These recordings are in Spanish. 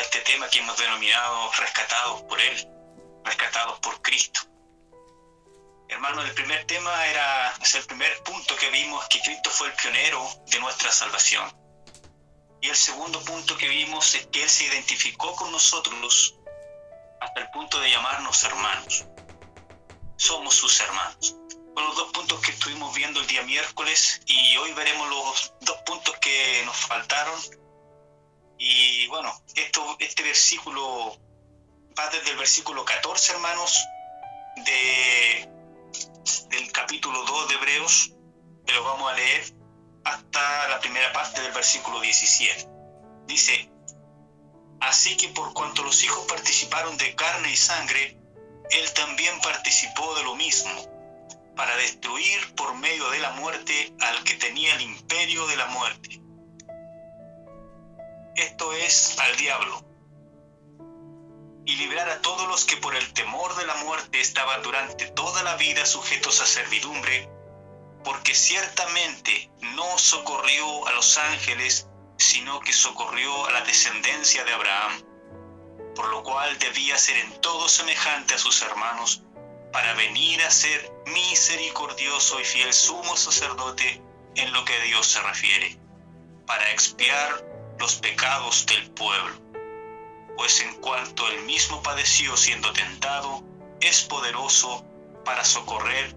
este tema que hemos denominado rescatados por Él, rescatados por Cristo. Hermano, el primer tema era, es el primer punto que vimos, que Cristo fue el pionero de nuestra salvación. Y el segundo punto que vimos es que Él se identificó con nosotros hasta el punto de llamarnos hermanos. Somos sus hermanos. Fueron los dos puntos que estuvimos viendo el día miércoles y hoy veremos los dos puntos que nos faltaron. Y bueno, este versículo va desde el versículo 14, hermanos, de, del capítulo 2 de Hebreos, que lo vamos a leer, hasta la primera parte del versículo 17. Dice, así que por cuanto los hijos participaron de carne y sangre, él también participó de lo mismo para destruir por medio de la muerte al que tenía el imperio de la muerte. Esto es al diablo. Y librar a todos los que por el temor de la muerte estaban durante toda la vida sujetos a servidumbre, porque ciertamente no socorrió a los ángeles, sino que socorrió a la descendencia de Abraham, por lo cual debía ser en todo semejante a sus hermanos para venir a ser misericordioso y fiel sumo sacerdote en lo que a Dios se refiere, para expiar los pecados del pueblo. Pues en cuanto él mismo padeció siendo tentado, es poderoso para socorrer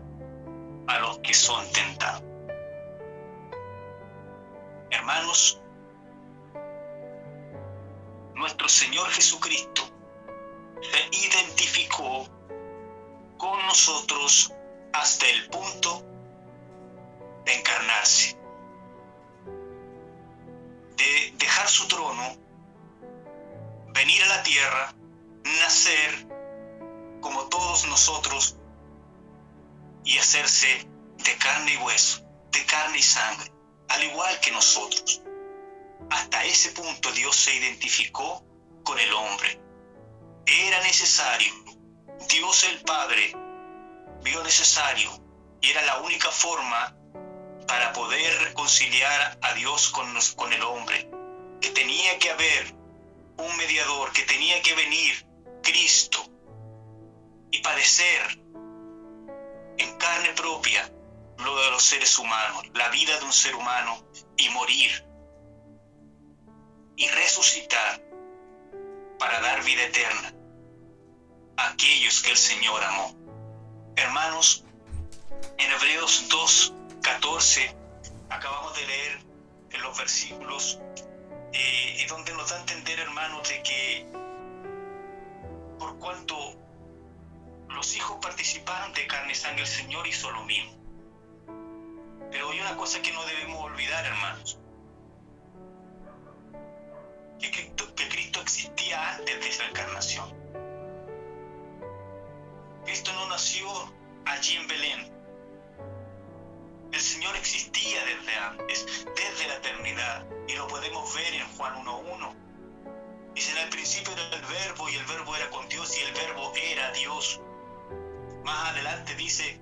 a los que son tentados. Hermanos, nuestro Señor Jesucristo se identificó con nosotros hasta el punto de encarnarse, dejar su trono, venir a la tierra, nacer como todos nosotros y hacerse de carne y hueso, de carne y sangre, al igual que nosotros. Hasta ese punto Dios se identificó con el hombre. Era necesario Dios el Padre vio necesario y era la única forma para poder reconciliar a Dios con, con el hombre, que tenía que haber un mediador, que tenía que venir Cristo y padecer en carne propia lo de los seres humanos, la vida de un ser humano y morir y resucitar para dar vida eterna aquellos que el Señor amó. Hermanos, en Hebreos 2, 14, acabamos de leer en los versículos eh, donde nos da a entender, hermanos, de que por cuanto los hijos participaron de carne y sangre, el Señor hizo lo mismo. Pero hay una cosa que no debemos olvidar, hermanos. Que que Cristo existía antes de esa encarnación. Cristo no nació allí en Belén. El Señor existía desde antes, desde la eternidad, y lo podemos ver en Juan 1.1. Dice, en el principio era el verbo y el verbo era con Dios y el verbo era Dios. Más adelante dice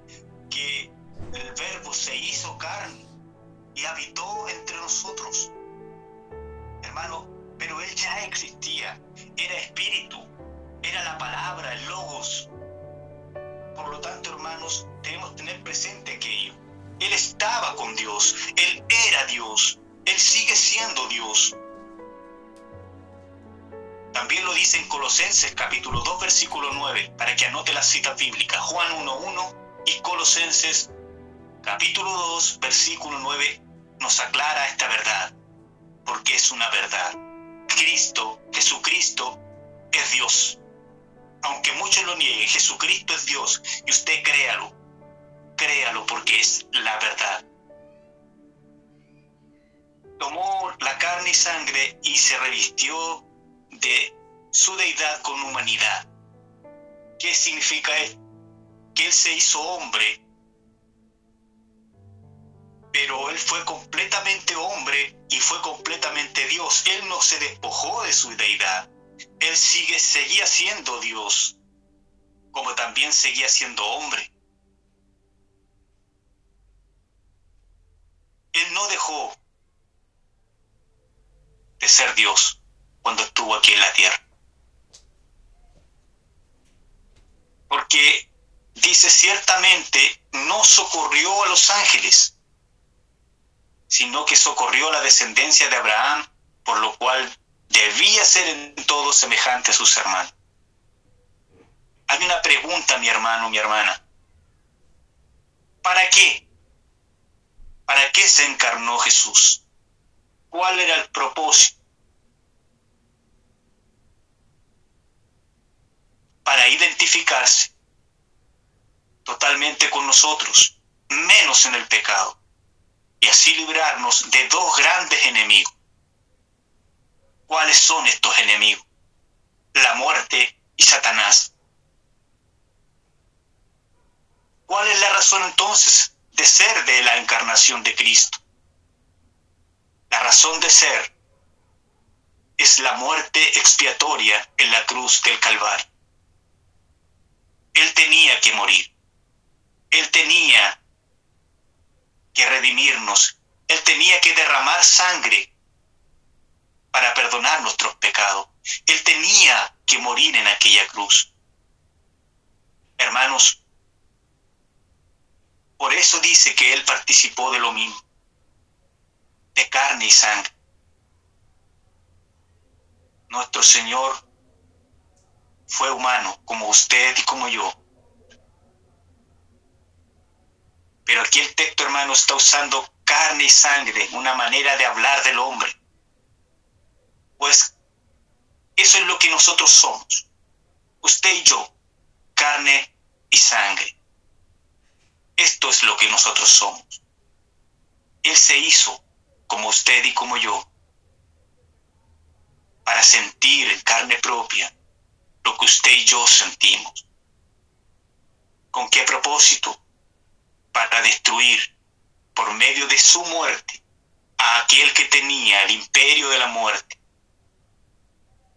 que el verbo se hizo carne y habitó entre nosotros. Hermano, pero Él ya existía, era espíritu, era la palabra, el logos, por lo tanto, hermanos, debemos tener presente aquello. Él estaba con Dios, Él era Dios, Él sigue siendo Dios. También lo dice en Colosenses capítulo 2 versículo 9, para que anote las citas bíblicas, Juan 1.1 y Colosenses capítulo 2 versículo 9 nos aclara esta verdad, porque es una verdad. Cristo, Jesucristo, es Dios aunque muchos lo nieguen, Jesucristo es Dios y usted créalo, créalo porque es la verdad. Tomó la carne y sangre y se revistió de su deidad con humanidad. ¿Qué significa esto? Que Él se hizo hombre, pero Él fue completamente hombre y fue completamente Dios. Él no se despojó de su deidad él sigue, seguía siendo Dios, como también seguía siendo hombre. Él no dejó de ser Dios. cuando estuvo aquí en la tierra. Porque dice ciertamente no socorrió a los ángeles, sino que socorrió a la descendencia de Abraham, por lo cual debía ser en todo semejante a sus hermanos. Hay una pregunta, mi hermano, mi hermana. ¿Para qué? ¿Para qué se encarnó Jesús? ¿Cuál era el propósito? Para identificarse totalmente con nosotros, menos en el pecado, y así librarnos de dos grandes enemigos. ¿Cuáles son estos enemigos? La muerte y Satanás. ¿Cuál es la razón entonces de ser de la encarnación de Cristo? La razón de ser es la muerte expiatoria en la cruz del Calvario. Él tenía que morir. Él tenía que redimirnos. Él tenía que derramar sangre para perdonar nuestros pecados. Él tenía que morir en aquella cruz. Hermanos, por eso dice que Él participó de lo mismo, de carne y sangre. Nuestro Señor fue humano, como usted y como yo. Pero aquí el texto, hermano, está usando carne y sangre, una manera de hablar del hombre. Pues eso es lo que nosotros somos. Usted y yo, carne y sangre. Esto es lo que nosotros somos. Él se hizo como usted y como yo para sentir en carne propia lo que usted y yo sentimos. ¿Con qué propósito? Para destruir por medio de su muerte a aquel que tenía el imperio de la muerte.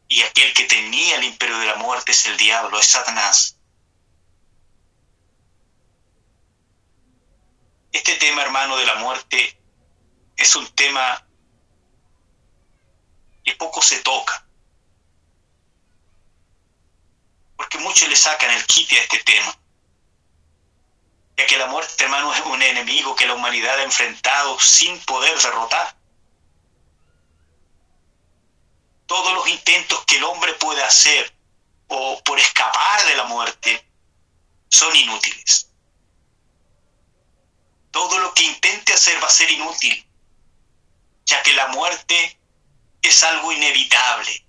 Y aquel que tenía el imperio de la muerte es el diablo, es Satanás. Este tema, hermano, de la muerte es un tema que poco se toca. Porque muchos le sacan el kit a este tema. Ya que la muerte, hermano, es un enemigo que la humanidad ha enfrentado sin poder derrotar. Todos los intentos que el hombre puede hacer o por escapar de la muerte son inútiles todo lo que intente hacer va a ser inútil, ya que la muerte es algo inevitable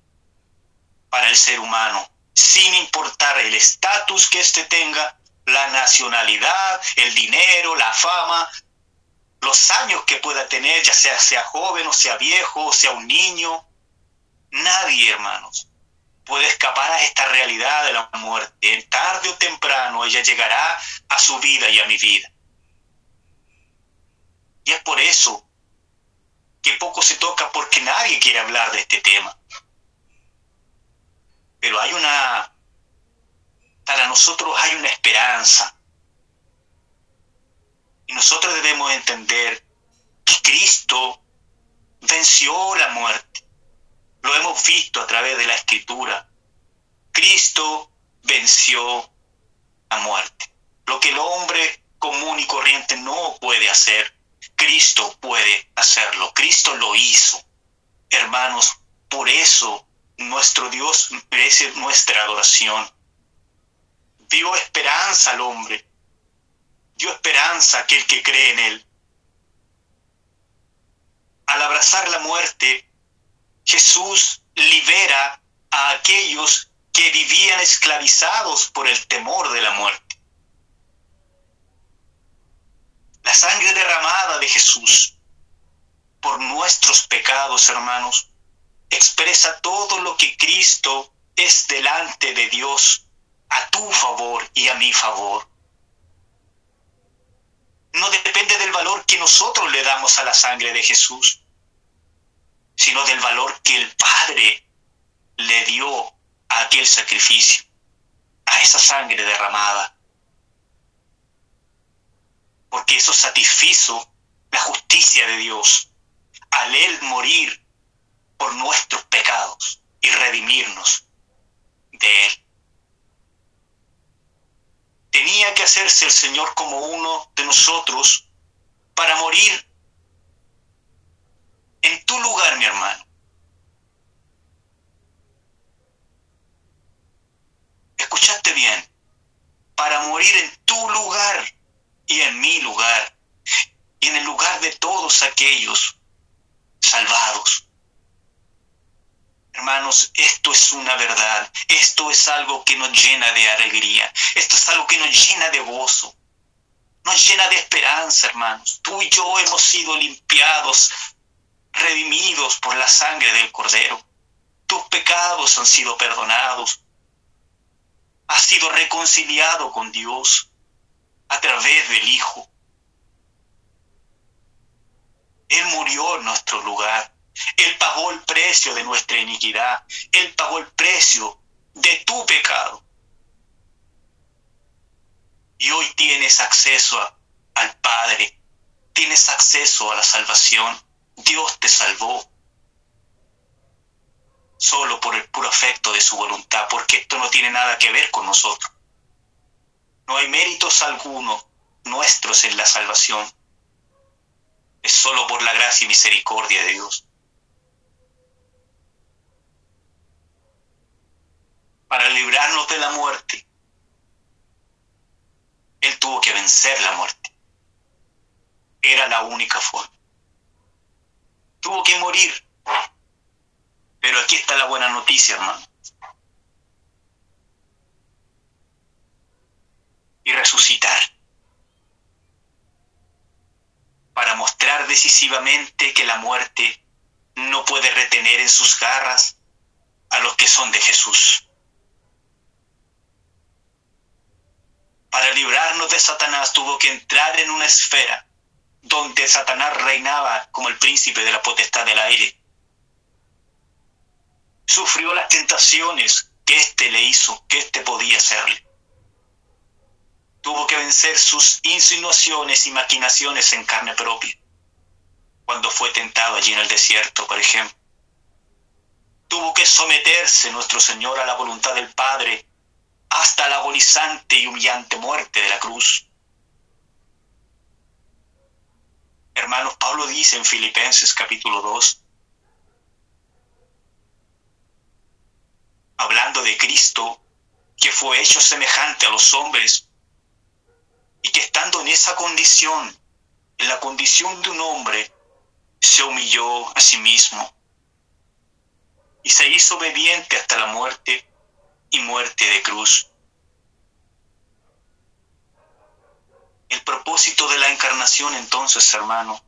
para el ser humano, sin importar el estatus que éste tenga, la nacionalidad, el dinero, la fama, los años que pueda tener, ya sea sea joven o sea viejo o sea un niño. Nadie, hermanos, puede escapar a esta realidad de la muerte. Tarde o temprano ella llegará a su vida y a mi vida. Y es por eso poco se toca porque nadie quiere hablar de este tema. Pero hay una, para nosotros hay una esperanza. Y nosotros debemos entender que Cristo venció la muerte. Lo hemos visto a través de la escritura. Cristo venció la muerte. Lo que el hombre común y corriente no puede hacer. Cristo puede hacerlo, Cristo lo hizo. Hermanos, por eso nuestro Dios merece nuestra adoración. Dio esperanza al hombre, dio esperanza a aquel que cree en él. Al abrazar la muerte, Jesús libera a aquellos que vivían esclavizados por el temor de la muerte. La sangre derramada de Jesús por nuestros pecados, hermanos, expresa todo lo que Cristo es delante de Dios a tu favor y a mi favor. No depende del valor que nosotros le damos a la sangre de Jesús, sino del valor que el Padre le dio a aquel sacrificio, a esa sangre derramada porque eso satisfizo la justicia de Dios al Él morir por nuestros pecados. y redimirnos de Él. Tenía que hacerse el Señor como uno de nosotros para morir en tu lugar, mi hermano. Escuchaste bien, para morir en tu lugar y en mi lugar y en el lugar de todos aquellos salvados. Hermanos, esto es una verdad, esto es algo que nos llena de alegría, esto es algo que nos llena de gozo, nos llena de esperanza, hermanos. Tú y yo hemos sido limpiados, redimidos por la sangre del Cordero. Tus pecados han sido perdonados. Has sido reconciliado con Dios a través del Hijo. Él murió en nuestro lugar. Él pagó el precio de nuestra iniquidad. Él pagó el precio de tu pecado. Y hoy tienes acceso al Padre. Tienes acceso a la salvación. Dios te salvó. Solo por el puro afecto de su voluntad, porque esto no tiene nada que ver con nosotros. No hay méritos alguno nuestros en la salvación es solo por la gracia y misericordia de Dios. Para librarnos de la muerte, Él tuvo que vencer la muerte. Era la única forma. Tuvo que morir. Pero aquí está la buena noticia, hermano. Y resucitar. para mostrar decisivamente que la muerte no puede retener en sus garras a los que son de Jesús. Para librarnos de Satanás tuvo que entrar en una esfera donde Satanás reinaba como el príncipe de la potestad del aire. Sufrió las tentaciones que éste le hizo, que éste podía hacerle tuvo que vencer sus insinuaciones y maquinaciones en carne propia, cuando fue tentado allí en el desierto, por ejemplo. Tuvo que someterse nuestro Señor a la voluntad del Padre hasta la agonizante y humillante muerte de la cruz. Hermanos, Pablo dice en Filipenses capítulo 2, hablando de Cristo, que fue hecho semejante a los hombres y que estando en esa condición, en la condición de un hombre, se humilló a sí mismo y se hizo obediente hasta la muerte y muerte de cruz. El propósito de la encarnación entonces, hermano,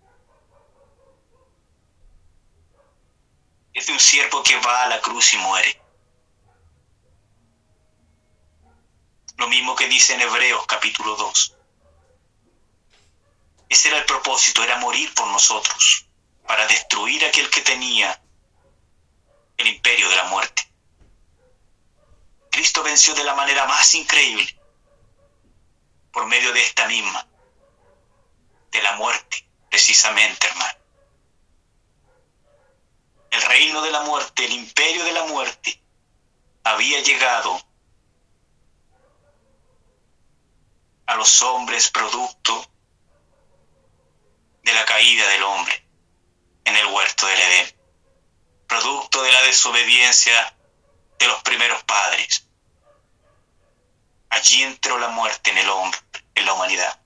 es de un siervo que va a la cruz y muere. Lo mismo que dice en Hebreos capítulo 2. Ese era el propósito, era morir por nosotros, para destruir aquel que tenía el imperio de la muerte. Cristo venció de la manera más increíble, por medio de esta misma, de la muerte, precisamente, hermano. El reino de la muerte, el imperio de la muerte, había llegado a los hombres producto de la caída del hombre en el huerto del Edén, producto de la desobediencia de los primeros padres. Allí entró la muerte en el hombre, en la humanidad.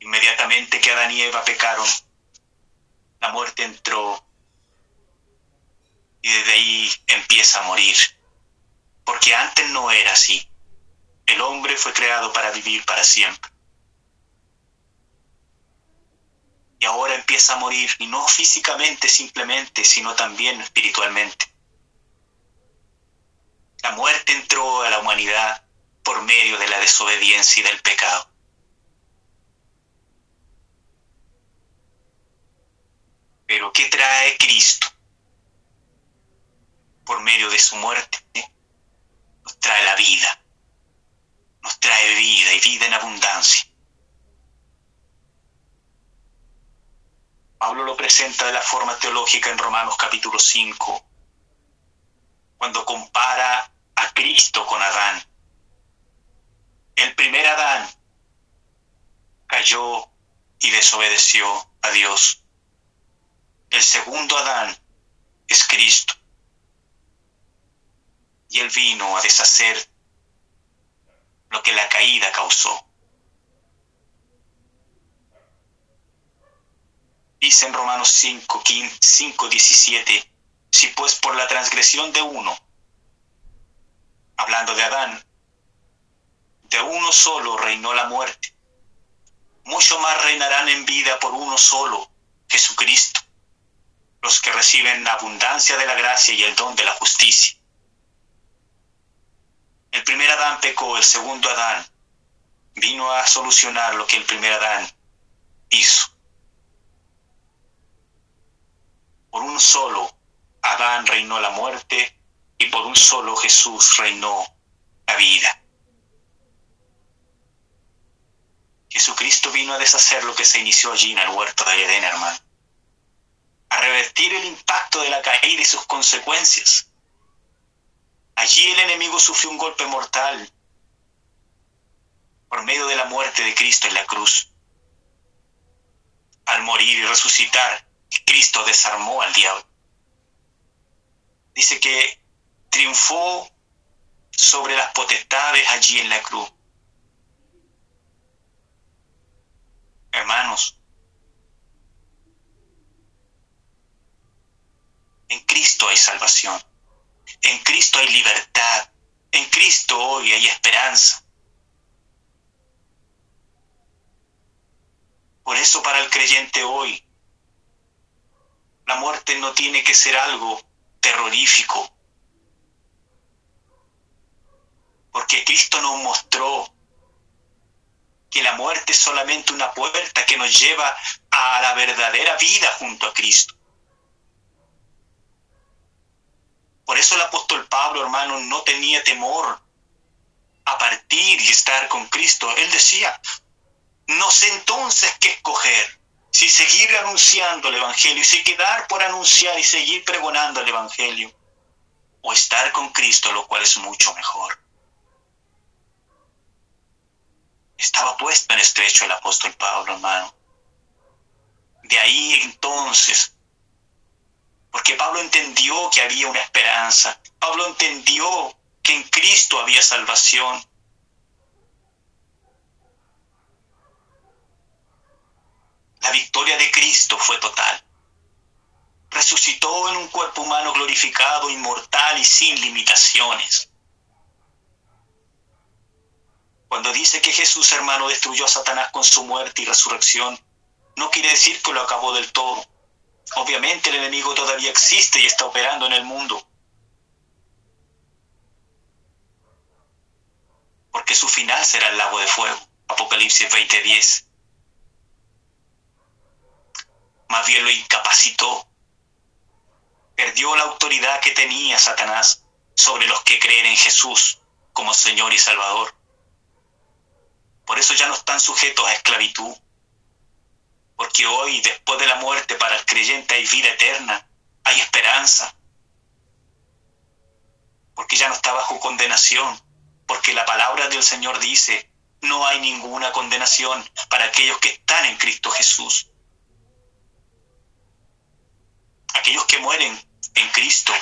Inmediatamente que Adán y Eva pecaron, la muerte entró y desde ahí empieza a morir. Porque antes no era así. El hombre fue creado para vivir para siempre. Ahora empieza a morir, y no físicamente simplemente, sino también espiritualmente. La muerte entró a la humanidad por medio de la desobediencia y del pecado. Pero ¿qué trae Cristo? Por medio de su muerte nos trae la vida, nos trae vida y vida en abundancia. Pablo lo presenta de la forma teológica en Romanos capítulo 5, cuando compara a Cristo con Adán. El primer Adán cayó y desobedeció a Dios. El segundo Adán es Cristo. Y él vino a deshacer lo que la caída causó. Dice en Romanos 5, 5, 17, si pues por la transgresión de uno, hablando de Adán, de uno solo reinó la muerte, mucho más reinarán en vida por uno solo, Jesucristo, los que reciben la abundancia de la gracia y el don de la justicia. El primer Adán pecó, el segundo Adán vino a solucionar lo que el primer Adán hizo. Por un solo Adán reinó la muerte y por un solo Jesús reinó la vida. Jesucristo vino a deshacer lo que se inició allí en el huerto de Edén, hermano. A revertir el impacto de la caída y sus consecuencias. Allí el enemigo sufrió un golpe mortal por medio de la muerte de Cristo en la cruz. Al morir y resucitar, Cristo desarmó al diablo. Dice que triunfó sobre las potestades allí en la cruz. hermanos, en Cristo hay salvación, en Cristo hay libertad, en Cristo hoy hay esperanza. Por eso para el creyente hoy, la muerte no tiene que ser algo terrorífico, porque Cristo nos mostró que la muerte es solamente una puerta que nos lleva a la verdadera vida junto a Cristo. Por eso el apóstol Pablo, hermano, no tenía temor a partir y estar con Cristo. Él decía, no sé entonces qué escoger, si seguir anunciando el Evangelio, si quedar por anunciar y seguir pregonando el Evangelio, o estar con Cristo, lo cual es mucho mejor. Estaba puesto en estrecho el apóstol Pablo, hermano. De ahí entonces, porque Pablo entendió que había una esperanza, Pablo entendió que en Cristo había salvación. La victoria de Cristo fue total. Resucitó en un cuerpo humano glorificado, inmortal y sin limitaciones. Cuando dice que Jesús, hermano, destruyó a Satanás con su muerte y resurrección, no quiere decir que lo acabó del todo. Obviamente el enemigo todavía existe y está operando en el mundo. Porque su final será el lago de fuego. Apocalipsis 20:10. Más bien lo incapacitó. Perdió la autoridad que tenía Satanás sobre los que creen en Jesús como Señor y Salvador. Por eso ya no están sujetos a esclavitud. Porque hoy, después de la muerte, para el creyente hay vida eterna, hay esperanza. Porque ya no está bajo condenación. Porque la palabra del Señor dice, no hay ninguna condenación para aquellos que están en Cristo Jesús. Aquellos que mueren en Cristo,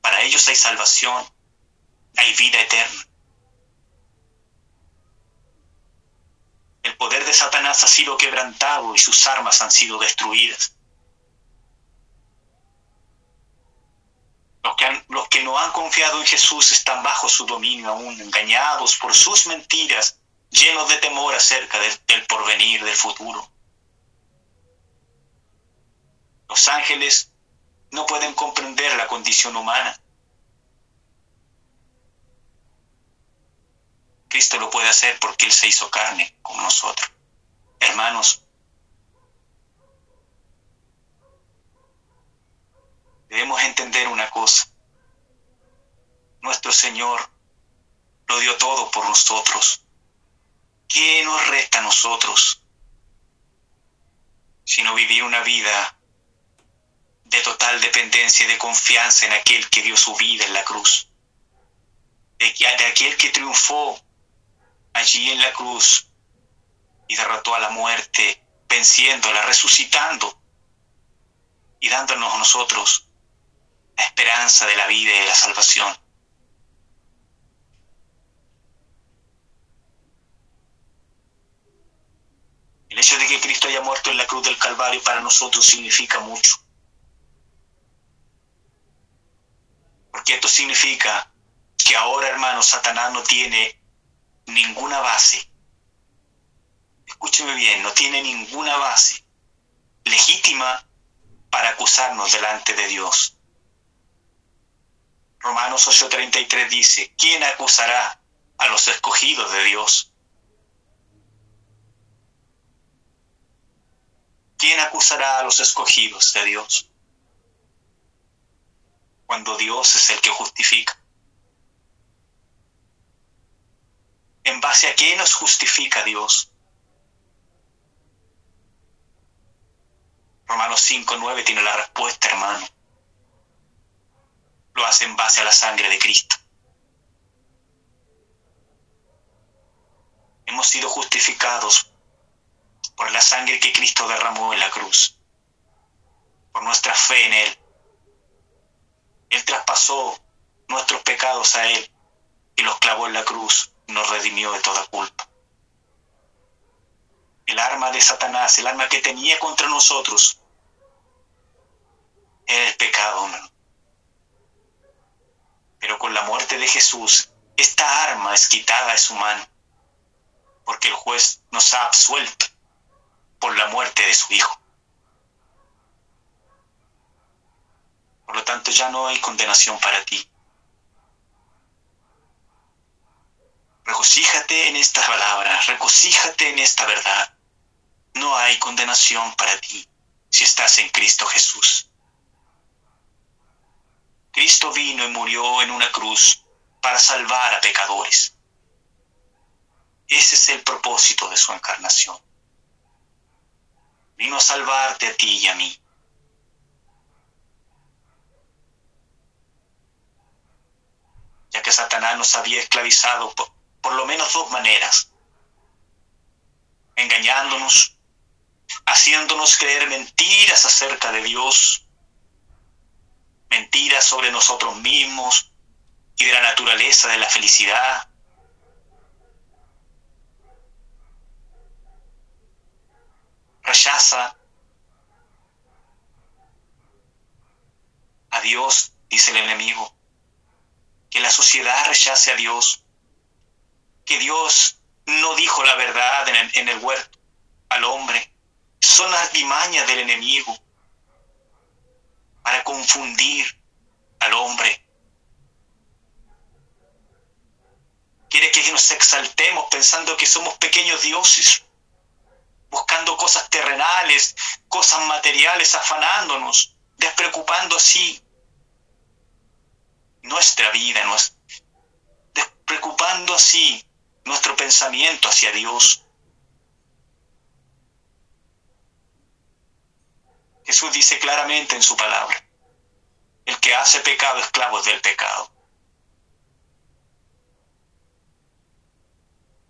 para ellos hay salvación, hay vida eterna. El poder de Satanás ha sido quebrantado y sus armas han sido destruidas. Los que, los que no han confiado en Jesús están bajo su dominio aún, engañados por sus mentiras, llenos de temor acerca del porvenir, del futuro. Los ángeles no pueden comprender la condición humana. Cristo lo puede hacer porque Él se hizo carne como nosotros. Hermanos, debemos entender una cosa. Nuestro Señor lo dio todo por nosotros. ¿Qué nos resta a nosotros? sino vivir una vida de total dependencia y de confianza en aquel que dio su vida en la cruz, de, de aquel que triunfó allí en la cruz y derrotó a la muerte, venciéndola, resucitando y dándonos a nosotros la esperanza de la vida y de la salvación. El hecho de que Cristo haya muerto en la cruz del Calvario para nosotros significa mucho. Porque esto significa que ahora, hermano, Satanás no tiene ninguna base. Escúcheme bien, no tiene ninguna base legítima para acusarnos delante de Dios. Romanos 8:33 dice, ¿quién acusará a los escogidos de Dios? ¿Quién acusará a los escogidos de Dios? Cuando Dios es el que justifica. ¿En base a qué nos justifica Dios? Romanos 5, 9 tiene la respuesta, hermano. Lo hace en base a la sangre de Cristo. Hemos sido justificados por la sangre que Cristo derramó en la cruz, por nuestra fe en Él. Él traspasó nuestros pecados a Él y los clavó en la cruz nos redimió de toda culpa. El arma de Satanás, el arma que tenía contra nosotros, era el pecado, Pero con la muerte de Jesús, esta arma es quitada de su mano, porque el juez nos ha absuelto por la muerte de su Hijo. Por lo tanto, ya no hay condenación para ti. Regocíjate en esta palabra, regocíjate en esta verdad. No hay condenación para ti si estás en Cristo Jesús. Cristo vino y murió en una cruz para salvar a pecadores. Ese es el propósito de su encarnación. Vino a salvarte a ti y a mí. Ya que Satanás nos había esclavizado por, por lo menos dos maneras. Engañándonos, haciéndonos creer mentiras acerca de Dios, mentiras sobre nosotros mismos y de la naturaleza de la felicidad, rechaza a Dios, dice el enemigo, que la sociedad rechace a Dios, que Dios no dijo la verdad en el, huerto al hombre, son artimañas del enemigo para confundir al hombre. Quiere que nos exaltemos pensando que somos pequeños dioses buscando cosas terrenales, cosas materiales, afanándonos, despreocupando así nuestra vida, despreocupando así nuestro pensamiento hacia Dios. Jesús dice claramente en su palabra, el que hace pecado esclavo del pecado.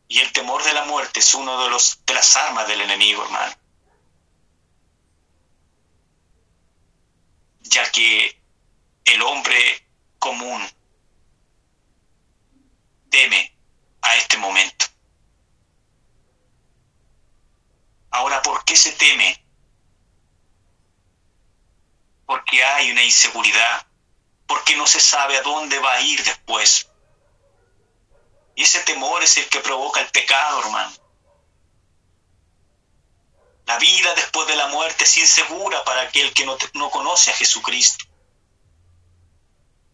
Y el temor de la muerte es uno de, los, de las armas del enemigo, hermano. Ya que el hombre común teme a este momento. Ahora, ¿por qué se teme? Porque hay una inseguridad, porque no se sabe a dónde va a ir después. Y ese temor es el que provoca el pecado, hermano. La vida después de la muerte es insegura para aquel que no, no conoce a Jesucristo.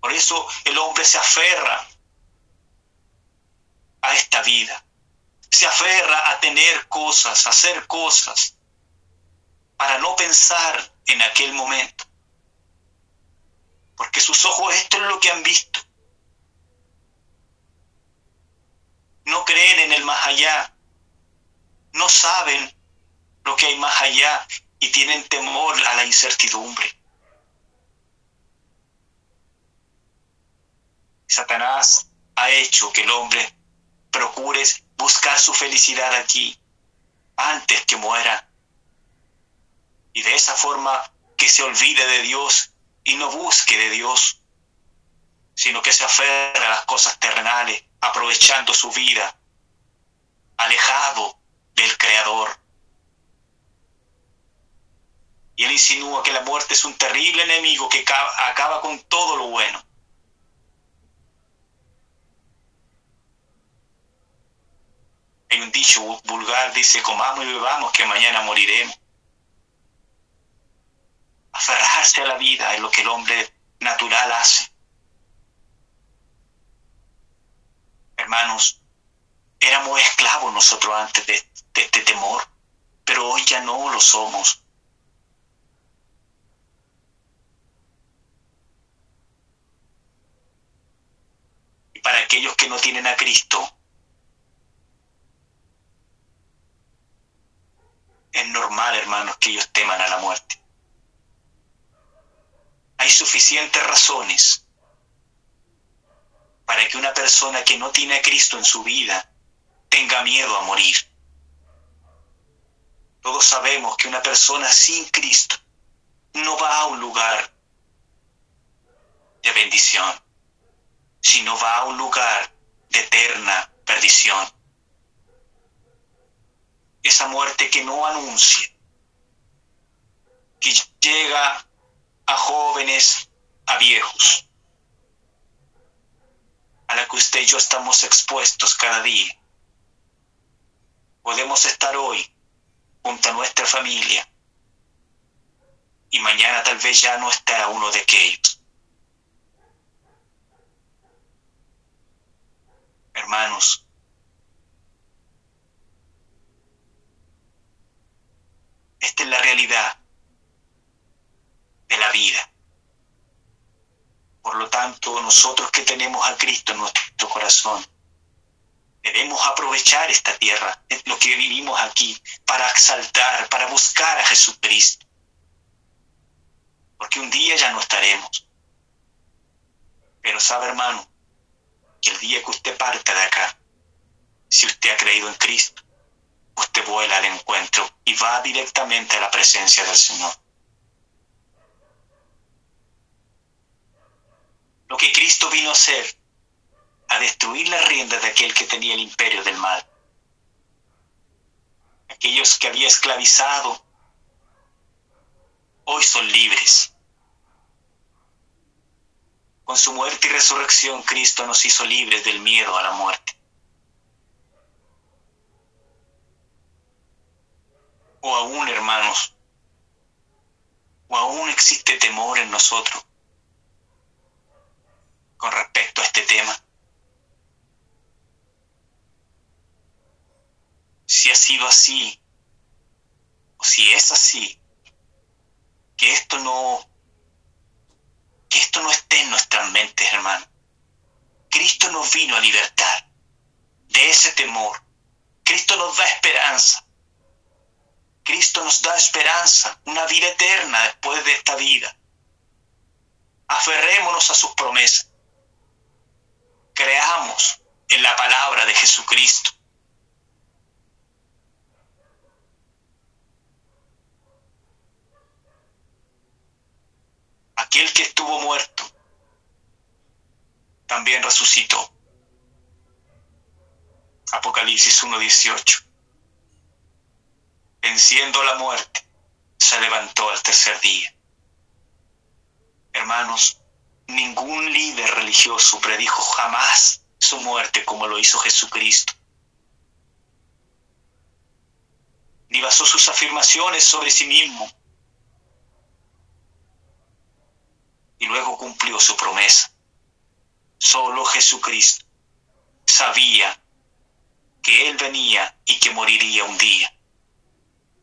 Por eso el hombre se aferra a esta vida. Se aferra a tener cosas, a hacer cosas, para no pensar en aquel momento. Porque sus ojos esto es lo que han visto. no creen en el más allá, no saben lo que hay más allá, y tienen temor a la incertidumbre. Satanás ha hecho que el hombre procure buscar su felicidad aquí antes que muera. Y de esa forma que se olvide de Dios y no busque de Dios, sino que se aferra a las cosas terrenales, aprovechando su vida, alejado del Creador. Y él insinúa que la muerte es un terrible enemigo que acaba con todo lo bueno. Hay un dicho vulgar, dice, comamos y bebamos que mañana moriremos. Aferrarse a la vida es lo que el hombre natural hace. Hermanos, éramos esclavos nosotros antes de, de este temor, pero hoy ya no lo somos. Para aquellos que no tienen a Cristo, es normal, hermanos, que ellos teman a la muerte. Hay suficientes razones para que una persona que no tiene a Cristo en su vida tenga miedo a morir. Todos sabemos que una persona sin Cristo no va a un lugar de bendición, sino va a un lugar de eterna perdición esa muerte que no anuncia, que llega a jóvenes, a viejos, a la que usted y yo estamos expuestos cada día. Podemos estar hoy junto a nuestra familia y mañana tal vez ya no estará uno de aquellos. Hermanos, Esta es la realidad de la vida. Por lo tanto, nosotros que tenemos a Cristo en nuestro corazón, debemos aprovechar esta tierra, lo que vivimos aquí, para exaltar, para buscar a Jesucristo. Porque un día ya no estaremos. Pero sabe, hermano, que el día que usted parta de acá, si usted ha creído en Cristo, usted vuela al encuentro y va directamente a la presencia del Señor. Lo que Cristo vino a hacer, a destruir las riendas de aquel que tenía el imperio del mal. Aquellos que había esclavizado, hoy son libres. Con su muerte y resurrección, Cristo nos hizo libres del miedo a la muerte. O aún hermanos, o aún existe temor en nosotros con respecto a este tema. Si ha sido así, o si es así, que esto no, que esto no esté en nuestras mentes, hermano. Cristo nos vino a libertar de ese temor. Cristo nos da esperanza. Cristo nos da esperanza, una vida eterna después de esta vida. Aferrémonos a sus promesas. Creamos en la palabra de Jesucristo. Aquel que estuvo muerto también resucitó. Apocalipsis 1.18 venciendo la muerte, se levantó al tercer día. Hermanos, ningún líder religioso predijo jamás su muerte como lo hizo Jesucristo. Ni basó sus afirmaciones sobre sí mismo. Y luego cumplió su promesa. Solo Jesucristo sabía que Él venía y que moriría un día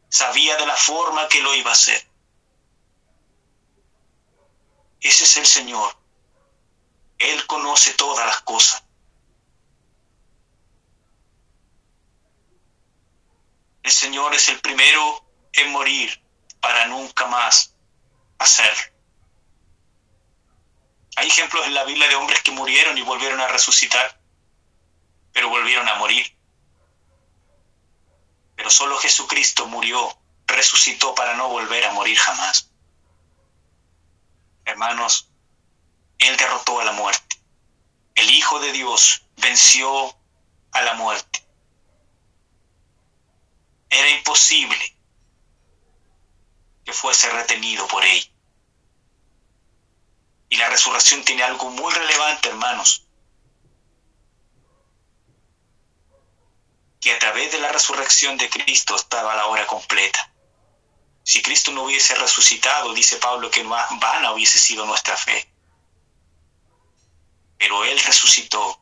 sabía de la forma que lo iba a hacer. Ese es el Señor. Él conoce todas las cosas. El Señor es el primero en morir para nunca más hacerlo. Hay ejemplos en la Biblia de hombres que murieron y volvieron a resucitar, pero volvieron a morir. Pero solo Jesucristo murió, resucitó para no volver a morir jamás. Hermanos, Él derrotó a la muerte. El Hijo de Dios venció a la muerte. Era imposible que fuese retenido por ella. Y la resurrección tiene algo muy relevante, hermanos. Que a través de la resurrección de Cristo estaba la hora completa. Si Cristo no hubiese resucitado, dice Pablo, que más vana hubiese sido nuestra fe. Pero Él resucitó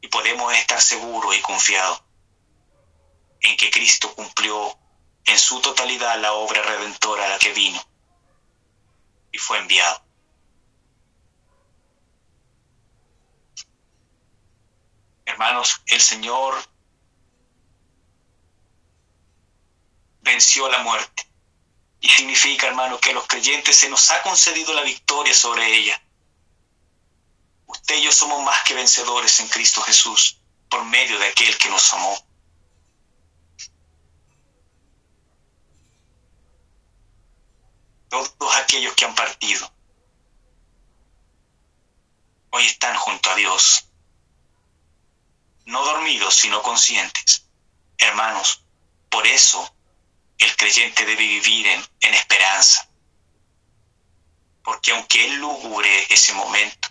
y podemos estar seguros y confiados en que Cristo cumplió en su totalidad la obra redentora a la que vino y fue enviado. Hermanos, el Señor venció la muerte. Y significa, hermanos, que a los creyentes se nos ha concedido la victoria sobre ella. Usted y yo somos más que vencedores en Cristo Jesús por medio de aquel que nos amó. Todos aquellos que han partido hoy están junto a Dios no dormidos, sino conscientes. Hermanos, por eso el creyente debe vivir en, esperanza. Porque aunque él lugure ese momento,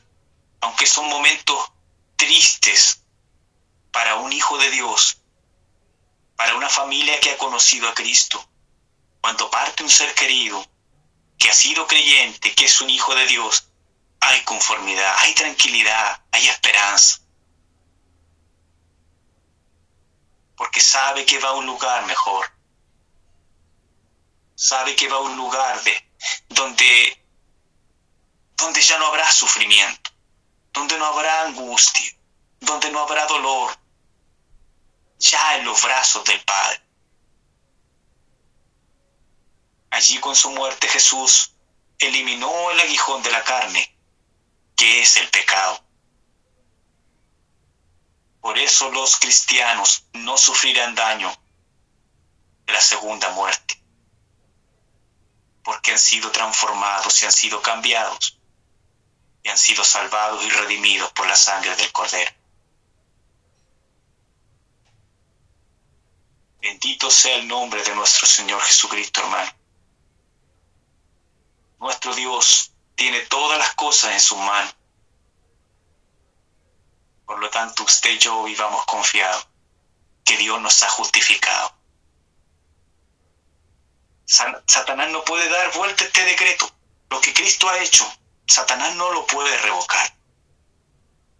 aunque son momentos tristes para un hijo de Dios, para una familia que ha conocido a Cristo, cuando parte un ser querido, que ha sido creyente, que es un hijo de Dios, hay conformidad, hay tranquilidad, hay esperanza. porque sabe que va a un lugar mejor. Sabe que va a un lugar de, donde, donde ya no habrá sufrimiento, donde no habrá angustia, donde no habrá dolor, ya en los brazos del Padre. Allí con su muerte Jesús eliminó el aguijón de la carne, que es el pecado. Por eso los cristianos no sufrirán daño de la segunda muerte, porque han sido transformados y han sido cambiados y han sido salvados y redimidos por la sangre del Cordero. Bendito sea el nombre de nuestro Señor Jesucristo, hermano. Nuestro Dios tiene todas las cosas en su mano por lo tanto, usted y yo vivamos confiados que Dios nos ha justificado. Satanás no puede dar vuelta este decreto. Lo que Cristo ha hecho, Satanás no lo puede revocar.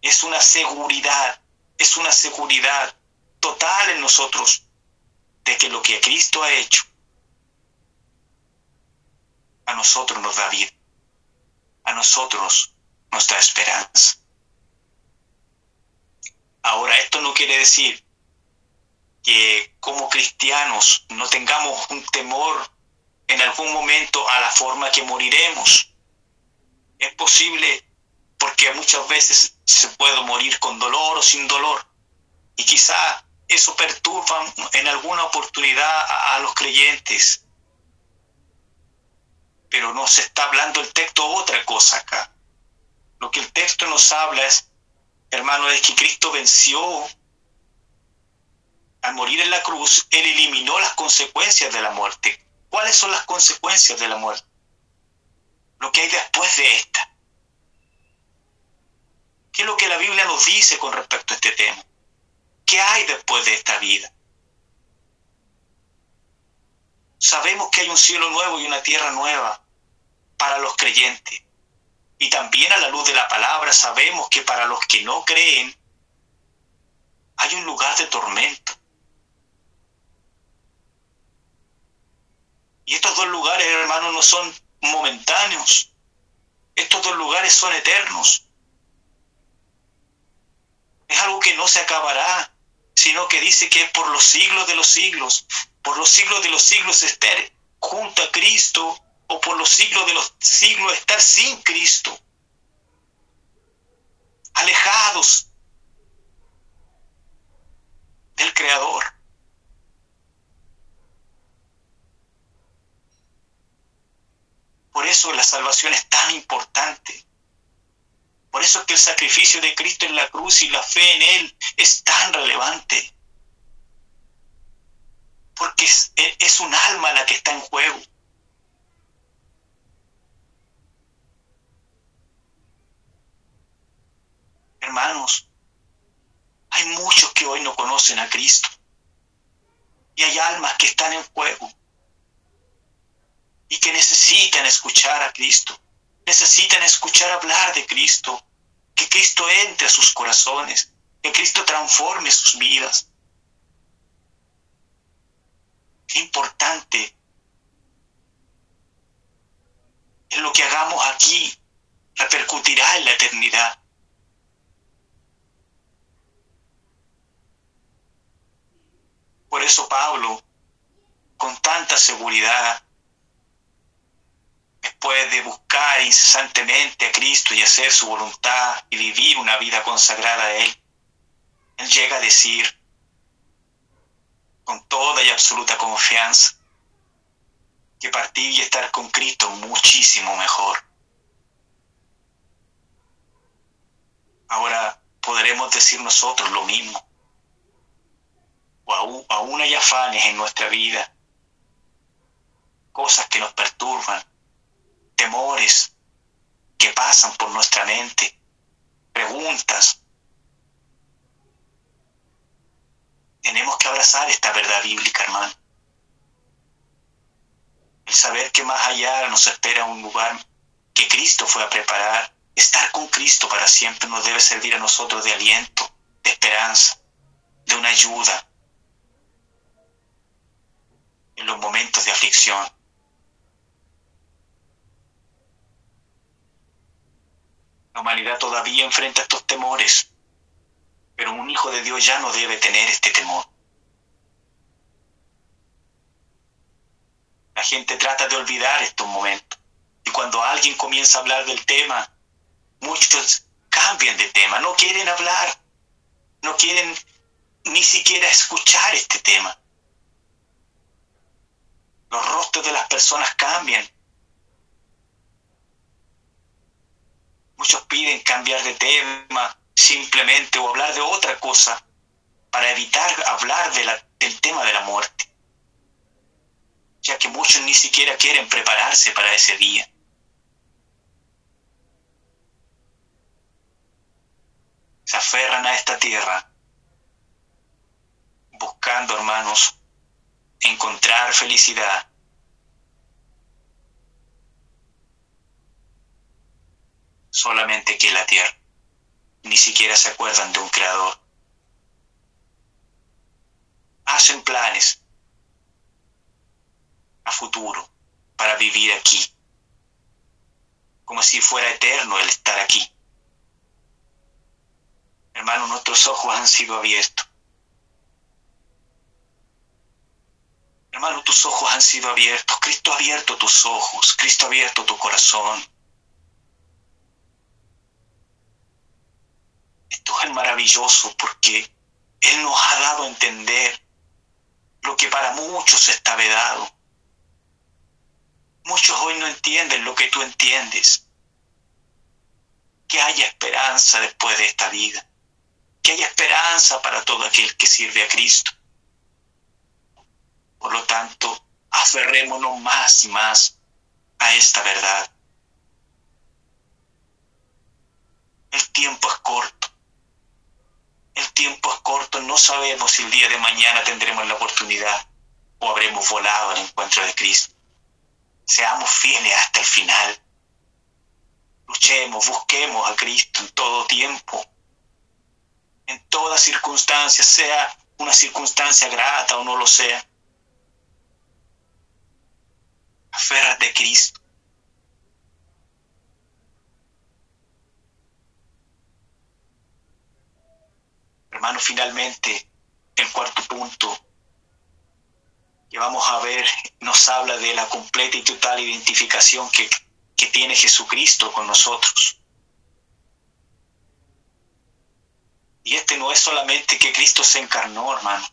Es una seguridad, es una seguridad total en nosotros de que lo que Cristo ha hecho a nosotros nos da vida, a nosotros nos da esperanza. Ahora, esto no quiere decir que como cristianos no tengamos un temor en algún momento a la forma que moriremos. Es posible porque muchas veces se puede morir con dolor o sin dolor. Y quizá eso perturba en alguna oportunidad a, a los creyentes. Pero no se está hablando el texto otra cosa acá. Lo que el texto nos habla es hermano, es que Cristo venció. Al morir en la cruz, Él eliminó las consecuencias de la muerte. ¿Cuáles son las consecuencias de la muerte? Lo que hay después de esta. ¿Qué es lo que la Biblia nos dice con respecto a este tema? ¿Qué hay después de esta vida? Sabemos que hay un cielo nuevo y una tierra nueva para los creyentes. Y también a la luz de la palabra sabemos que para los que no creen hay un lugar de tormento. Y estos dos lugares, hermanos, no son momentáneos. Estos dos lugares son eternos. Es algo que no se acabará, sino que dice que por los siglos de los siglos. Por los siglos de los siglos espere junto a Cristo o por los siglos de los siglos estar sin Cristo. Alejados del Creador. Por eso la salvación es tan importante. Por eso es que el sacrificio de Cristo en la cruz y la fe en Él es tan relevante. Porque es, es un alma la que está en juego. Hermanos, hay muchos que hoy no conocen a Cristo. Y hay almas que están en juego y que necesitan escuchar a Cristo, necesitan escuchar hablar de Cristo, que Cristo entre a sus corazones, que Cristo transforme sus vidas. Qué importante es lo que hagamos aquí repercutirá en la eternidad. Por eso Pablo, con tanta seguridad, después de buscar incesantemente a Cristo y hacer su voluntad y vivir una vida consagrada a Él, Él llega a decir con toda y absoluta confianza que partir y estar con Cristo muchísimo mejor. Ahora podremos decir nosotros lo mismo. O aún, aún hay afanes en nuestra vida, cosas que nos perturban, temores que pasan por nuestra mente, preguntas. Tenemos que abrazar esta verdad bíblica, hermano. El saber que más allá nos espera un lugar que Cristo fue a preparar. Estar con Cristo para siempre nos debe servir a nosotros de aliento, de esperanza, de una ayuda en los momentos de aflicción. La humanidad todavía enfrenta estos temores, pero un hijo de Dios ya no debe tener este temor. La gente trata de olvidar estos momentos y cuando alguien comienza a hablar del tema, muchos cambian de tema, no quieren hablar, no quieren ni siquiera escuchar este tema. Los rostros de las personas cambian Muchos piden cambiar de tema simplemente o hablar de otra cosa para evitar hablar del tema de la muerte, ya que muchos ni siquiera quieren prepararse para ese día. Se aferran a esta tierra buscando, hermanos, encontrar felicidad solamente que la tierra. Ni siquiera se acuerdan de un creador. Hacen planes a futuro para vivir aquí, como si fuera eterno el estar aquí. Hermano, nuestros ojos han sido abiertos. Hermano, tus ojos han sido abiertos. Cristo ha abierto tus ojos. Cristo ha abierto tu corazón. Esto es maravilloso porque Él nos ha dado a entender lo que para muchos está vedado. Muchos hoy no entienden lo que tú entiendes. Que haya esperanza después de esta vida. Que haya esperanza para todo aquel que sirve a Cristo. Por lo tanto, aferrémonos más y más a esta verdad. El tiempo es corto el tiempo es corto, no sabemos si el día de mañana tendremos la oportunidad o habremos volado al encuentro de Cristo. Seamos fieles hasta el final. Luchemos, busquemos a Cristo en todo tiempo, en toda circunstancia, sea una circunstancia grata o no lo sea. Aférrate a Cristo. Hermano, finalmente, el cuarto punto, que vamos a ver nos habla de la completa y total identificación que, que tiene Jesucristo con nosotros. Y este no es solamente que Cristo se encarnó, hermano,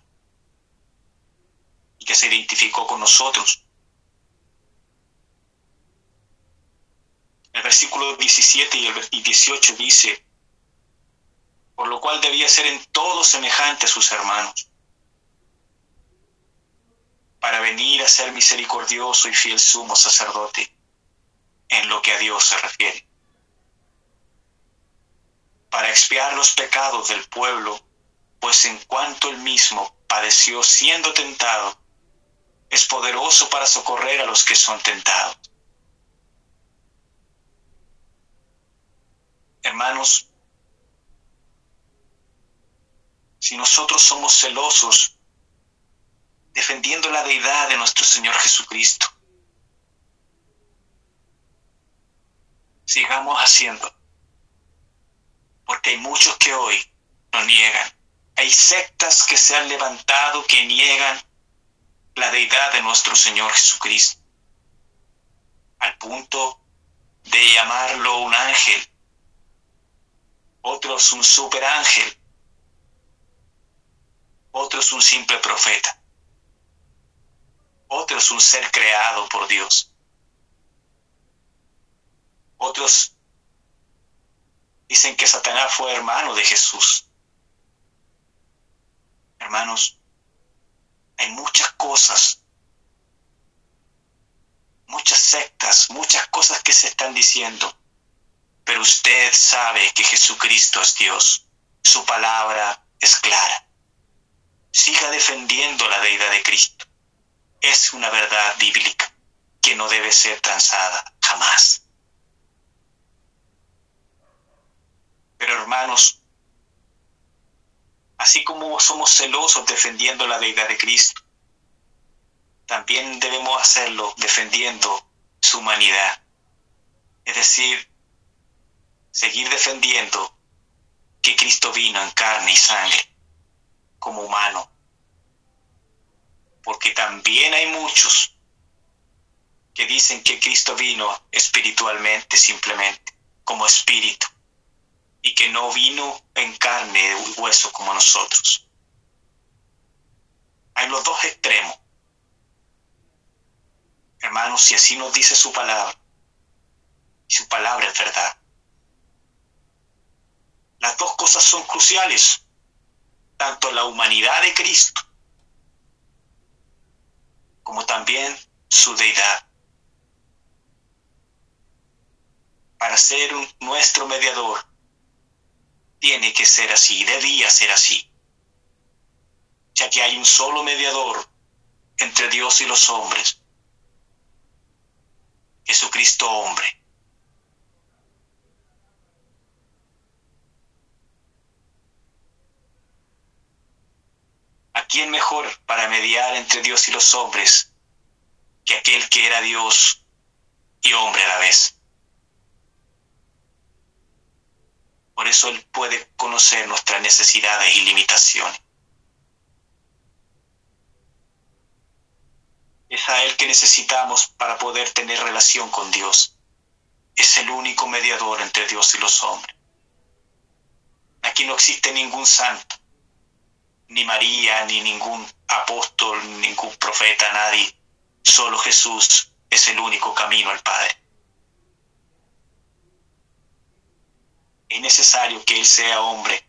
y que se identificó con nosotros. El versículo 17 y el 18 dice, por lo cual debía ser en todo semejante a sus hermanos, para venir a ser misericordioso y fiel sumo sacerdote en lo que a Dios se refiere, para expiar los pecados del pueblo, pues en cuanto él mismo padeció siendo tentado, es poderoso para socorrer a los que son tentados. Hermanos, si nosotros somos celosos defendiendo la deidad de nuestro Señor Jesucristo, sigamos haciendo, porque hay muchos que hoy lo niegan. Hay sectas que se han levantado que niegan la deidad de nuestro Señor Jesucristo, al punto de llamarlo un ángel otros un superángel, otros un simple profeta, otros un ser creado por Dios, otros dicen que Satanás fue hermano de Jesús. Hermanos, hay muchas cosas, muchas sectas, muchas cosas que se están diciendo pero usted sabe que Jesucristo es Dios. Su palabra es clara. Siga defendiendo la deidad de Cristo. Es una verdad bíblica que no debe ser transada jamás. Pero hermanos, así como somos celosos defendiendo la deidad de Cristo, también debemos hacerlo defendiendo su humanidad. Es decir, seguir defendiendo que Cristo vino en carne y sangre como humano. Porque también hay muchos que dicen que Cristo vino espiritualmente simplemente, como espíritu, y que no vino en carne y hueso como nosotros. Hay los dos extremos. Hermanos, si así nos dice su palabra, su palabra es verdad, las dos cosas son cruciales, tanto la humanidad de Cristo como también su deidad. Para ser nuestro mediador, tiene que ser así, debía ser así, ya que hay un solo mediador entre Dios y los hombres, Jesucristo hombre. ¿A quién mejor para mediar entre Dios y los hombres que aquel que era Dios y hombre a la vez? Por eso Él puede conocer nuestras necesidades y limitaciones. Es a Él que necesitamos para poder tener relación con Dios. Es el único mediador entre Dios y los hombres. Aquí no existe ningún santo ni María, ni ningún apóstol, ningún profeta, nadie. Solo Jesús es el único camino al Padre. Es necesario que Él sea hombre.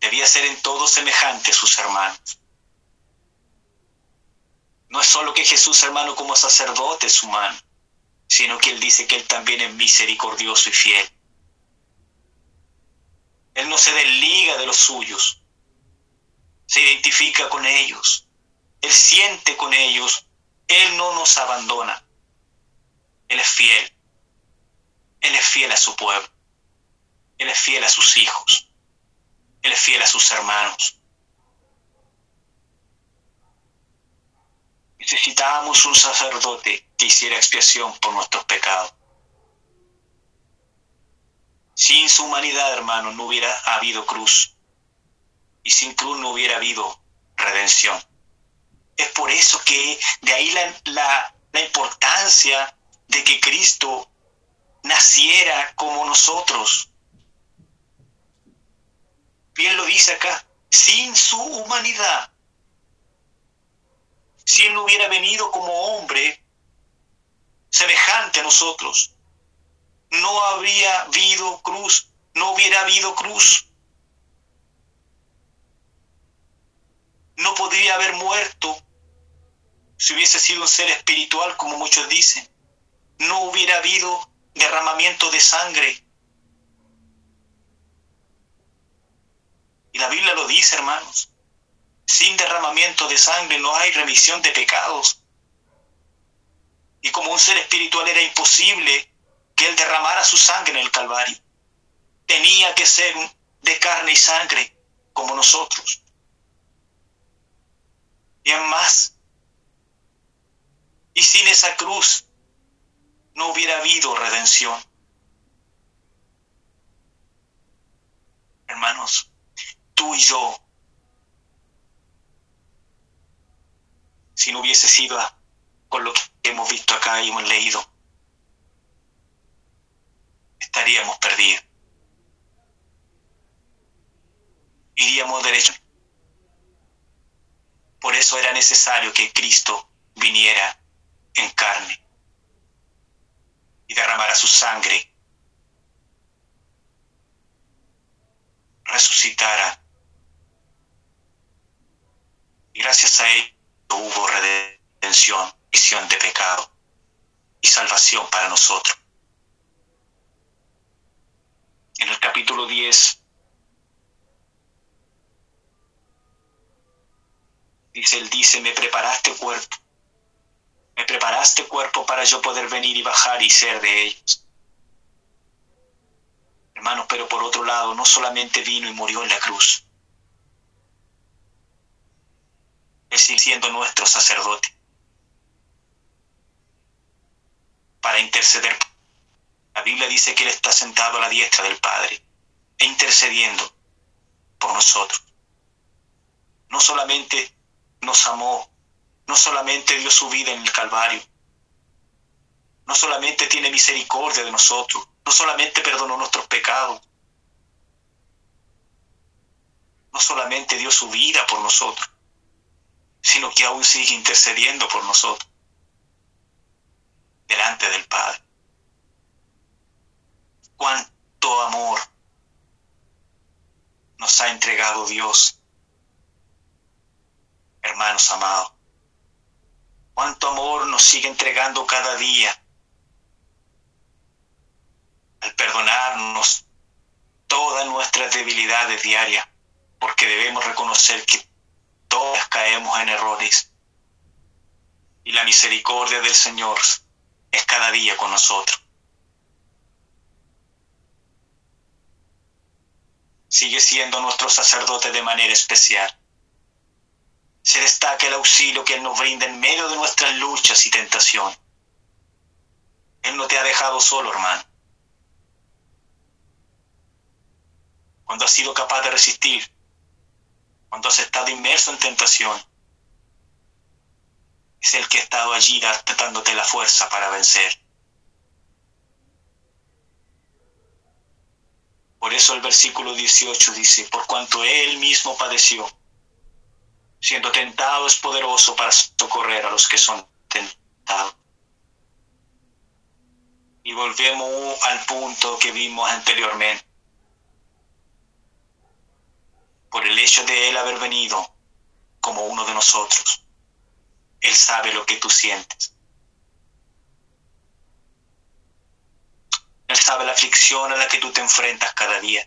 Debía ser en todo semejante a sus hermanos. No es solo que Jesús, hermano, como sacerdote es humano, sino que Él dice que Él también es misericordioso y fiel. Él no se desliga de los suyos, se identifica con ellos, Él siente con ellos, Él no nos abandona, Él es fiel, Él es fiel a su pueblo, Él es fiel a sus hijos, Él es fiel a sus hermanos. Necesitábamos un sacerdote que hiciera expiación por nuestros pecados. Sin su humanidad, hermano, no hubiera habido cruz y sin cruz no hubiera habido redención. Es por eso que de ahí la, la, importancia de que Cristo naciera como nosotros. Bien lo dice acá, sin su humanidad. Si Él no hubiera venido como hombre, semejante a nosotros, no habría habido cruz, no hubiera habido cruz. No podría haber muerto si hubiese sido un ser espiritual, como muchos dicen. No hubiera habido derramamiento de sangre. Y la Biblia lo dice, hermanos. Sin derramamiento de sangre no hay remisión de pecados. Y como un ser espiritual era imposible que él derramara su sangre en el Calvario. Tenía que ser de carne y sangre como nosotros. Y más. Y sin esa cruz no hubiera habido redención. Hermanos, tú y yo, si no hubiese sido con lo que hemos visto acá y hemos leído, estaríamos perdidos. Iríamos derecho. Por eso era necesario que Cristo viniera en carne y derramara su sangre, resucitara. Y gracias a él hubo redención, visión de pecado y salvación para nosotros. En el capítulo 10 dice, él dice, me preparaste cuerpo me preparaste cuerpo para yo poder venir y bajar y ser de ellos. Hermanos, pero por otro lado, no solamente vino y murió en la cruz. Él siendo nuestro sacerdote para interceder. La Biblia dice que Él está sentado a la diestra del Padre e intercediendo por nosotros. No solamente nos amó. No solamente dio su vida en el Calvario, no solamente tiene misericordia de nosotros, no solamente perdonó nuestros pecados, no solamente dio su vida por nosotros, sino que aún sigue intercediendo por nosotros delante del Padre. Cuánto amor nos ha entregado Dios, hermanos amados. Cuánto amor nos sigue entregando cada día al perdonarnos todas nuestras debilidades diarias, porque debemos reconocer que todas caemos en errores. Y la misericordia del Señor es cada día con nosotros. Sigue siendo nuestro sacerdote de manera especial se destaca el auxilio que Él nos brinda en medio de nuestras luchas y tentación. Él no te ha dejado solo, hermano. Cuando has sido capaz de resistir, cuando has estado inmerso en tentación, es el que ha estado allí dándote la fuerza para vencer. Por eso el versículo 18 dice, por cuanto Él mismo padeció, siendo tentado es poderoso para socorrer a los que son tentados. Y volvemos al punto que vimos anteriormente. Por el hecho de Él haber venido como uno de nosotros, Él sabe lo que tú sientes. Él sabe la aflicción a la que tú te enfrentas cada día.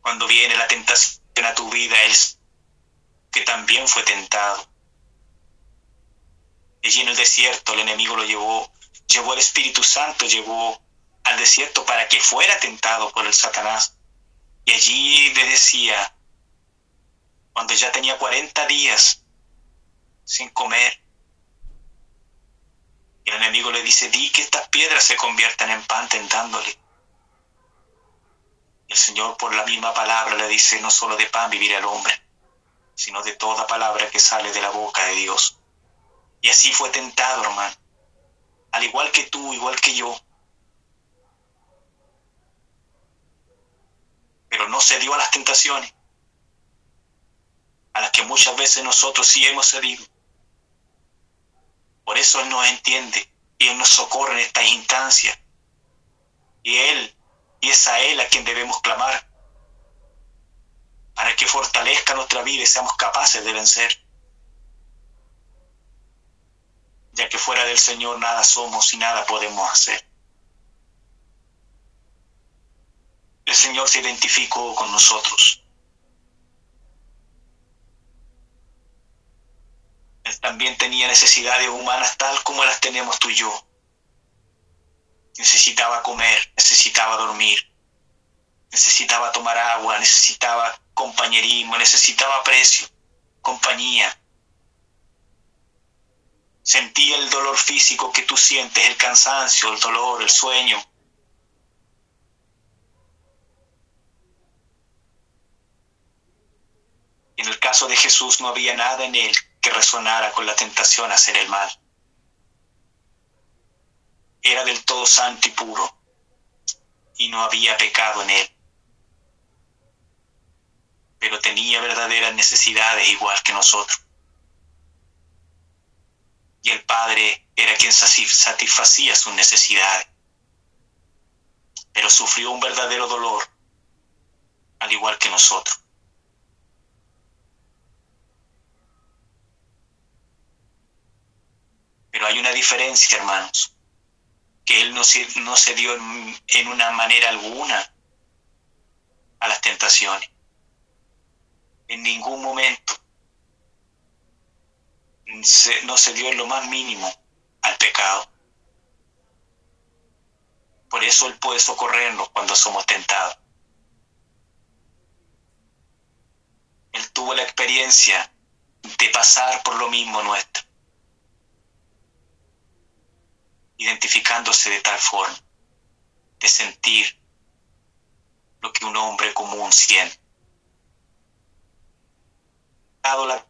Cuando viene la tentación a tu vida es que también fue tentado. Allí en el desierto el enemigo lo llevó, llevó al Espíritu Santo, llevó al desierto para que fuera tentado por el Satanás. Y allí le decía, cuando ya tenía 40 días sin comer, el enemigo le dice, di que estas piedras se conviertan en pan tentándole. El Señor por la misma palabra le dice, no solo de pan vivirá el hombre, sino de toda palabra que sale de la boca de Dios. Y así fue tentado, hermano. Al igual que tú, igual que yo. Pero no cedió a las tentaciones, a las que muchas veces nosotros sí hemos cedido. Por eso Él nos entiende y Él nos socorre en estas instancias. Y Él, y es a Él a quien debemos clamar para que fortalezca nuestra vida y seamos capaces de vencer. Ya que fuera del Señor nada somos y nada podemos hacer. El Señor se identificó con nosotros. Él también tenía necesidades humanas tal como las tenemos tú y yo. Necesitaba comer, necesitaba dormir, necesitaba tomar agua, necesitaba compañerismo, necesitaba aprecio, compañía. Sentía el dolor físico que tú sientes, el cansancio, el dolor, el sueño. En el caso de Jesús no había nada en él que resonara con la tentación a hacer el mal. Era del todo santo y puro, y no había pecado en él pero tenía verdaderas necesidades igual que nosotros. Y el Padre era quien satisfacía sus necesidades, pero sufrió un verdadero dolor, al igual que nosotros. Pero hay una diferencia, hermanos, que Él no se, no se dio en una manera alguna a las tentaciones en ningún momento no se dio en lo más mínimo al pecado. Por eso Él puede socorrernos cuando somos tentados. Él tuvo la experiencia de pasar por lo mismo nuestro, identificándose de tal forma, de sentir lo que un hombre común siente la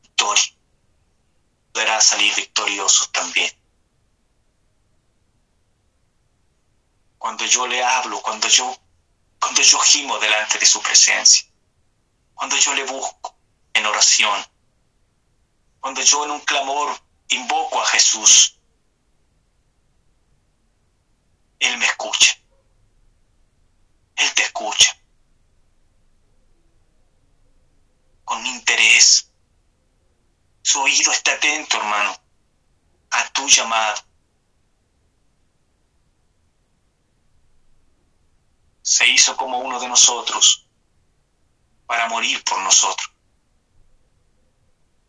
victoria, podrá salir victorioso también. Cuando yo le hablo, cuando yo, cuando yo gimo delante de su presencia, cuando yo le busco en oración, cuando yo en un clamor invoco a Jesús, Él me escucha. Él te escucha. con interés. Su oído está atento, hermano, a tu llamado. Se hizo como uno de nosotros para morir por nosotros,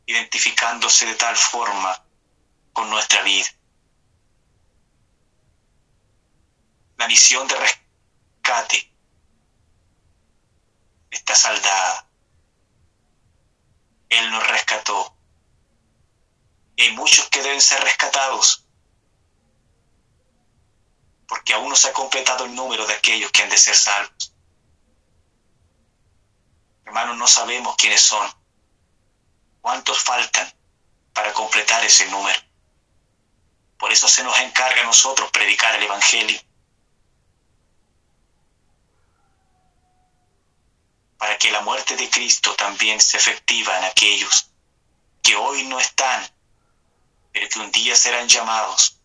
identificándose de tal forma con nuestra vida. La misión de rescate está saldada. Él nos rescató. Y hay muchos que deben ser rescatados, porque aún no se ha completado el número de aquellos que han de ser salvos. Hermanos, no sabemos quiénes son, cuántos faltan para completar ese número. Por eso se nos encarga a nosotros predicar el Evangelio. para que la muerte de Cristo también sea efectiva en aquellos que hoy no están, pero que un día serán llamados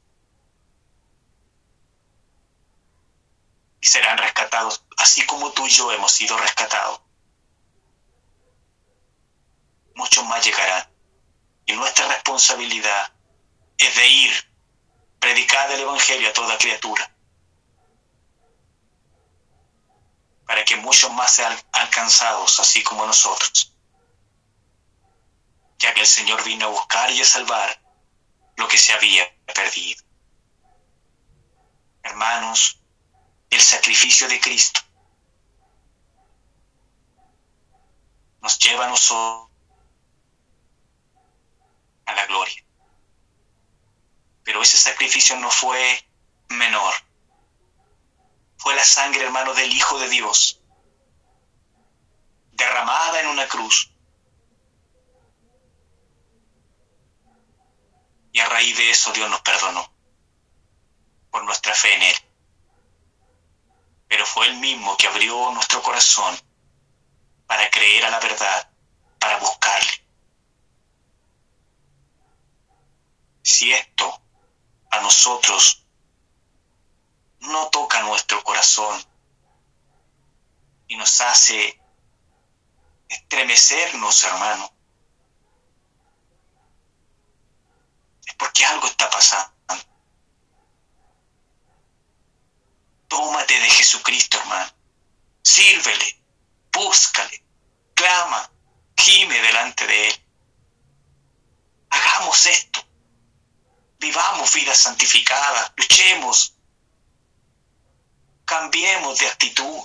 y serán rescatados, así como tú y yo hemos sido rescatados. Muchos más llegarán. Y nuestra responsabilidad es de ir, predicar el Evangelio a toda criatura para que muchos más sean alcanzados, así como nosotros. Ya que el Señor vino a buscar y a salvar lo que se había perdido. Hermanos, el sacrificio de Cristo nos lleva a nosotros a la gloria. Pero ese sacrificio no fue menor fue la sangre, hermano, del Hijo de Dios, derramada en una cruz. Y a raíz de eso Dios nos perdonó por nuestra fe en Él. Pero fue Él mismo que abrió nuestro corazón para creer a la verdad, para buscarle. Si esto a nosotros no toca nuestro corazón y nos hace estremecernos, hermano, es porque algo está pasando. Tómate de Jesucristo, hermano. Sírvele, búscale, clama, gime delante de Él. Hagamos esto. Vivamos vidas santificadas, luchemos, cambiemos de actitud.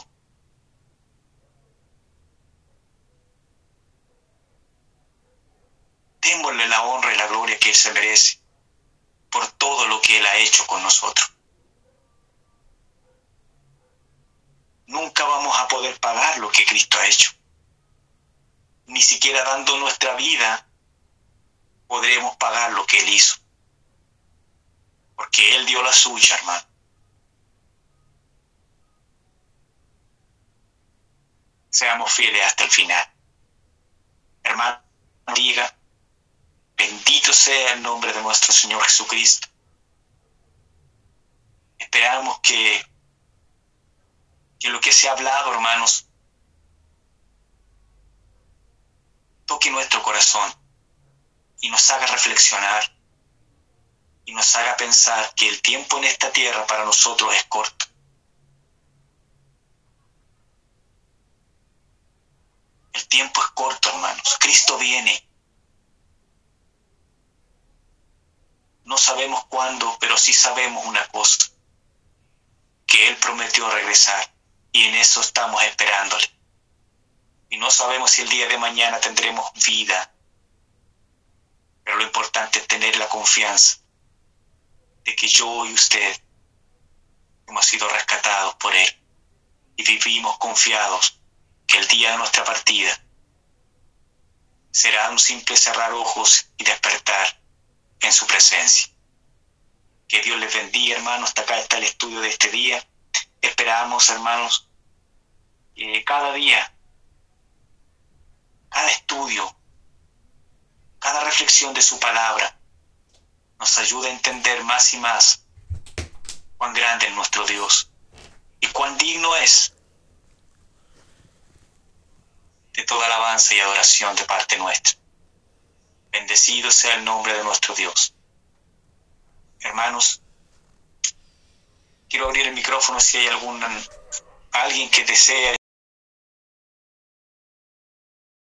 Démosle la honra y la gloria que Él se merece por todo lo que Él ha hecho con nosotros. Nunca vamos a poder pagar lo que Cristo ha hecho. Ni siquiera dando nuestra vida podremos pagar lo que Él hizo. Porque Él dio la suya, hermano. Seamos fieles hasta el final. Hermano, diga, bendito sea el nombre de nuestro Señor Jesucristo. Esperamos que, que lo que se ha hablado, hermanos, toque nuestro corazón y nos haga reflexionar y nos haga pensar que el tiempo en esta tierra para nosotros es corto. El tiempo es corto, hermanos. Cristo viene. No sabemos cuándo, pero sí sabemos una cosa, que Él prometió regresar y en eso estamos esperándole. Y no sabemos si el día de mañana tendremos vida, pero lo importante es tener la confianza de que yo y usted hemos sido rescatados por Él y vivimos confiados que el día de nuestra partida será un simple cerrar ojos y despertar en su presencia. Que Dios les bendiga, hermanos. Hasta acá está el estudio de este día. Esperamos, hermanos, que cada día, cada estudio, cada reflexión de su palabra nos ayude a entender más y más cuán grande es nuestro Dios y cuán digno es de toda alabanza y adoración de parte nuestra. Bendecido sea el nombre de nuestro Dios. Hermanos, quiero abrir el micrófono si hay algún alguien que desea